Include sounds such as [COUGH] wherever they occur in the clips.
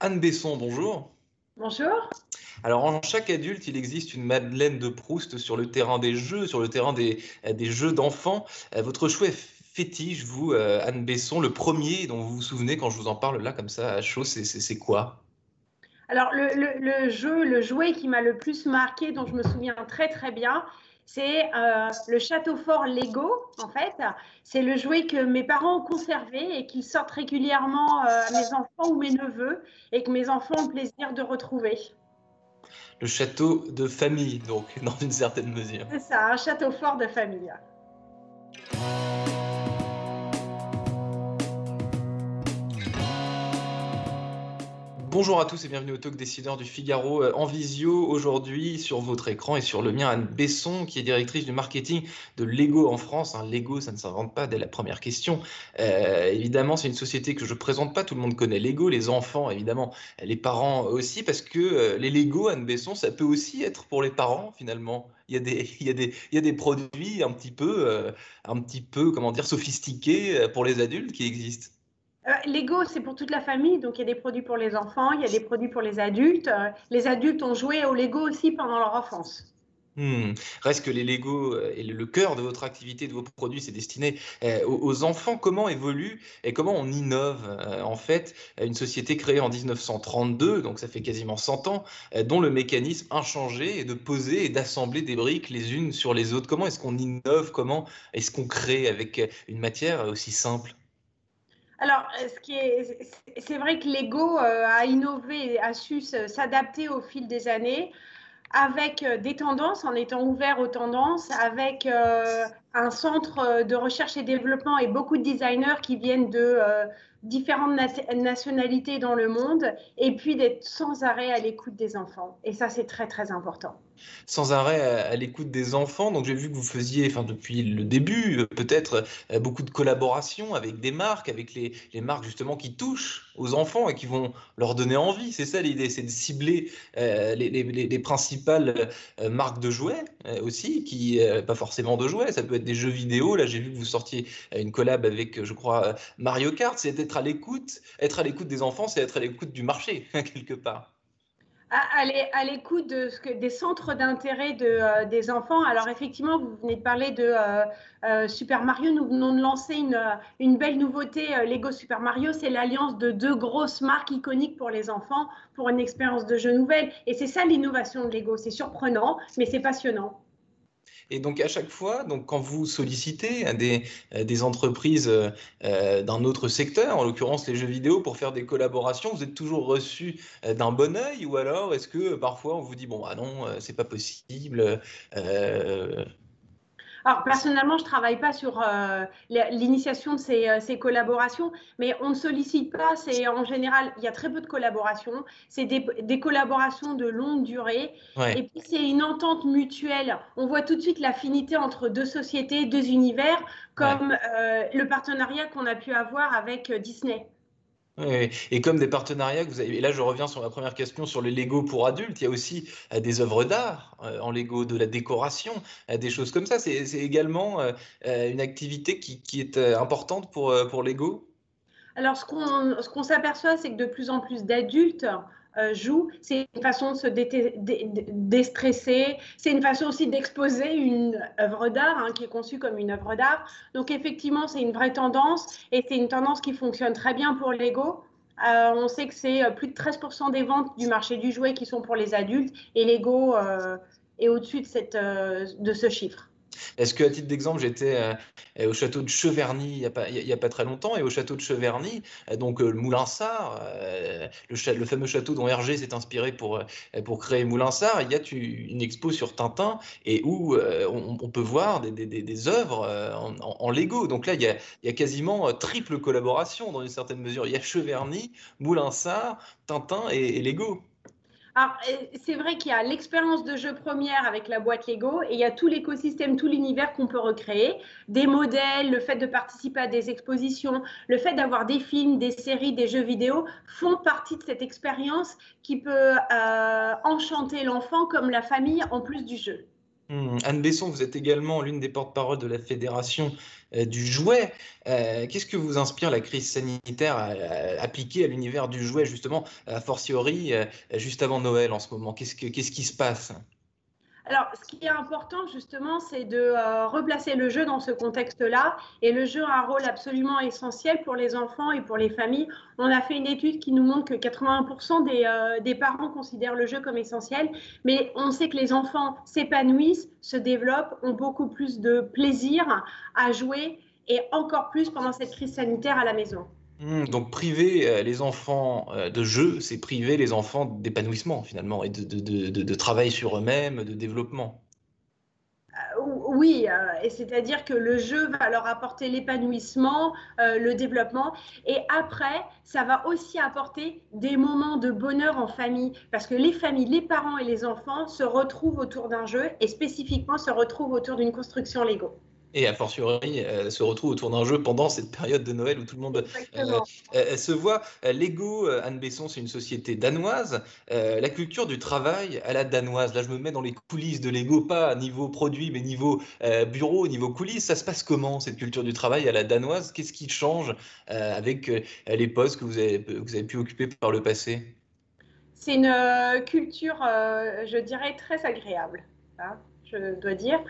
Anne Besson, bonjour. Bonjour. Alors, en chaque adulte, il existe une Madeleine de Proust sur le terrain des jeux, sur le terrain des, des jeux d'enfants. Euh, votre choix fétiche, vous, euh, Anne Besson, le premier dont vous vous souvenez quand je vous en parle là, comme ça, à chaud, c'est quoi? Alors, le, le, jeu, le jouet qui m'a le plus marqué, dont je me souviens très très bien, c'est euh, le château fort Lego, en fait. C'est le jouet que mes parents ont conservé et qu'ils sortent régulièrement euh, à mes enfants ou mes neveux et que mes enfants ont plaisir de retrouver. Le château de famille, donc, [LAUGHS] dans une certaine mesure. C'est ça, un château fort de famille. Bonjour à tous et bienvenue au Talk Décideur du Figaro euh, en visio aujourd'hui sur votre écran et sur le mien Anne Besson qui est directrice du marketing de Lego en France. Hein, Lego, ça ne s'invente pas dès la première question. Euh, évidemment, c'est une société que je présente pas. Tout le monde connaît Lego, les enfants évidemment, les parents aussi parce que euh, les Lego Anne Besson, ça peut aussi être pour les parents finalement. Il y a des, il y a des, il y a des produits un petit peu, un petit peu, comment dire, sophistiqués pour les adultes qui existent. Euh, Lego, c'est pour toute la famille, donc il y a des produits pour les enfants, il y a des produits pour les adultes. Euh, les adultes ont joué au Lego aussi pendant leur enfance. Hmm. Reste que les Lego euh, et le cœur de votre activité, de vos produits, c'est destiné aux enfants. Comment évolue et comment on innove en fait une société créée en 1932, donc ça fait quasiment 100 ans, dont le mécanisme inchangé est de poser et d'assembler des briques les unes sur les autres? Comment est-ce qu'on innove? Comment est-ce qu'on crée avec une matière aussi simple? Alors, euh, c'est vrai que Lego euh, a innové, a su s'adapter au fil des années avec euh, des tendances, en étant ouvert aux tendances, avec un centre de recherche et développement et beaucoup de designers qui viennent de différentes nationalités dans le monde, et puis d'être sans arrêt à l'écoute des enfants. Et ça, c'est très, très important sans arrêt à, l'écoute des enfants. Donc j'ai vu que vous faisiez, enfin depuis le début, euh, peut-être euh, beaucoup de collaborations avec des marques, avec les, marques justement qui touchent aux enfants et qui vont leur donner envie. C'est ça l'idée, c'est de cibler euh, les, principales marques de jouets aussi, qui pas forcément de jouets, ça peut être des jeux vidéo. Là j'ai vu que vous sortiez une collab avec, je crois, Mario Kart. C'est être à l'écoute. Être à l'écoute des enfants, c'est être à l'écoute du marché [LAUGHS] quelque part à, l'écoute de, des centres d'intérêt euh, des enfants. Alors effectivement, vous venez de parler de euh, euh, Super Mario. Nous venons de lancer une, une belle nouveauté Lego Super Mario. C'est l'alliance de deux grosses marques iconiques pour les enfants pour une expérience de jeu nouvelle. Et c'est ça l'innovation de Lego. C'est surprenant, mais c'est passionnant. Et donc à chaque fois, donc quand vous sollicitez des, euh, entreprises euh, euh, d'un autre secteur, en l'occurrence les jeux vidéo, pour faire des collaborations, vous êtes toujours reçu d'un bon oeil ou alors est-ce que parfois on vous dit bon ah non c'est pas possible alors, personnellement, je ne travaille pas sur euh, l'initiation de euh, ces, collaborations, mais on ne sollicite pas. C'est en général, il y a très peu de collaborations. C'est des, collaborations de longue durée. Et puis, c'est une entente mutuelle. On voit tout de suite l'affinité entre deux sociétés, deux univers, comme euh, le partenariat qu'on a pu avoir avec Disney. Et comme des partenariats que vous avez, et là je reviens sur ma première question sur les Lego pour adultes, il y a aussi euh, des œuvres d'art euh, en Lego, de la décoration, euh, des choses comme ça. C'est également une activité qui, est importante pour, pour Lego? Alors ce qu'on s'aperçoit, c'est que de plus en plus d'adultes euh, joue. C'est une façon de se déstresser. C'est une façon aussi d'exposer une œuvre d'art hein, qui est conçue comme une œuvre d'art. Donc effectivement, c'est une vraie tendance et c'est une tendance qui fonctionne très bien pour Lego. Euh, on sait que c'est euh, plus de 13% des ventes du marché du jouet qui sont pour les adultes et Lego est au-dessus de, ce chiffre. Est-ce qu'à titre d'exemple, j'étais euh, au château de Cheverny il n'y a, pas, a pas très longtemps, et au château de Cheverny, euh, donc euh, le Moulinsart, le, le, fameux château dont Hergé s'est inspiré pour, pour créer Moulinsart, il y a une expo sur Tintin, et où on, peut voir des, œuvres en, Lego. Donc là, il y, a, y quasiment triple collaboration dans une certaine mesure. Il y a Cheverny, Moulinsart, Tintin et, et Lego. Alors, c'est vrai qu'il y a l'expérience de jeu première avec la boîte Lego et il y a tout l'écosystème, tout l'univers qu'on peut recréer. Des modèles, le fait de participer à des expositions, le fait d'avoir des films, des séries, des jeux vidéo font partie de cette expérience qui peut euh, enchanter l'enfant comme la famille en plus du jeu. Mmh. Anne Besson, vous êtes également l'une des porte-parole de la Fédération du jouet. Qu'est-ce que vous inspire la crise sanitaire appliquée à l'univers du jouet, justement, a fortiori, juste avant Noël en ce moment? Qu'est-ce qui se passe? Alors, ce qui est important justement, c'est de euh, replacer le jeu dans ce contexte-là. Et le jeu a un rôle absolument essentiel pour les enfants et pour les familles. On a fait une étude qui nous montre que 81% des, euh, des parents considèrent le jeu comme essentiel. Mais on sait que les enfants s'épanouissent, se développent, ont beaucoup plus de plaisir à jouer et encore plus pendant cette crise sanitaire à la maison. Mmh, donc priver euh, les enfants euh, de jeu, c'est priver les enfants d'épanouissement finalement et de, travail sur eux-mêmes, de développement. Euh, oui, et c'est-à-dire que le jeu va leur apporter l'épanouissement, le développement, et après, ça va aussi apporter des moments de bonheur en famille, parce que les familles, les parents et les enfants se retrouvent autour d'un jeu, et spécifiquement se retrouvent autour d'une construction Lego et a fortiori euh, se retrouve autour d'un jeu pendant cette période de Noël où tout le monde euh, euh, se voit. Lego, Anne Besson, c'est une société danoise. la culture du travail à la danoise, là je me mets dans les coulisses de Lego, pas niveau produit, mais niveau bureau, niveau coulisses. Ça se passe comment cette culture du travail à la danoise? Qu'est-ce qui change avec les postes que vous avez, vous avez pu occuper par le passé? C'est une culture, je dirais, très agréable. Hein je dois dire.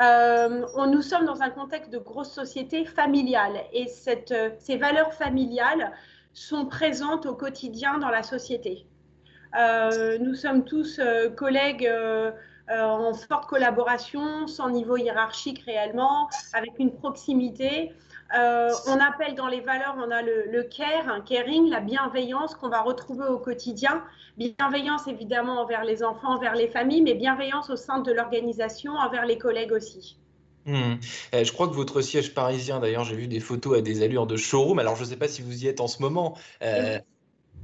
Euh, nous sommes dans un contexte de grosse société familiale et cette, ces valeurs familiales sont présentes au quotidien dans la société. Euh, nous sommes tous euh, collègues en forte collaboration, sans niveau hiérarchique réellement, avec une proximité. Euh, on appelle dans les valeurs, on a le, care, un caring, la bienveillance qu'on va retrouver au quotidien. Bienveillance évidemment envers les enfants, envers les familles, mais bienveillance au sein de l'organisation, envers les collègues aussi. Hmm. Euh, je crois que votre siège parisien, d'ailleurs, j'ai vu des photos à des allures de showroom. Alors, je ne sais pas si vous y êtes en ce moment. Euh,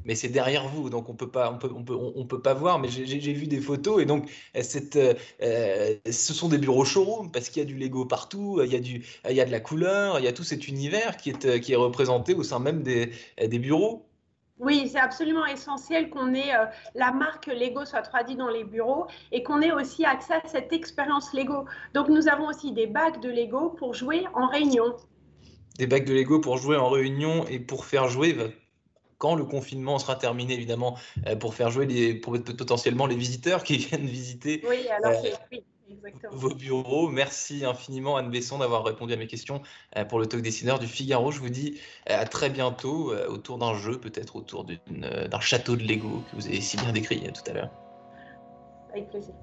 mais c'est derrière vous, donc on peut pas, on peut, on peut, on peut pas voir. Mais j'ai vu des photos et donc euh, cette, euh, ce sont des bureaux showroom parce qu'il y a du Lego partout, il y a du, il y a de la couleur, il y a tout cet univers qui est, euh, qui est représenté au sein même des, des bureaux. Oui, c'est absolument essentiel qu'on ait la marque Lego soit traduite dans les bureaux et qu'on ait aussi accès à cette expérience Lego. Donc nous avons aussi des bacs de Lego pour jouer en réunion. Des bacs de Lego pour jouer en réunion et pour faire jouer quand le confinement sera terminé, évidemment, euh, pour faire jouer les, potentiellement les visiteurs qui [LAUGHS] viennent visiter euh, vos bureaux. Merci infiniment, Anne Besson, d'avoir répondu à mes questions euh, pour le talk dessineur du Figaro. Je vous dis à très bientôt autour d'un jeu, peut-être autour d'un château de Lego que vous avez si bien décrit tout à l'heure. Avec plaisir.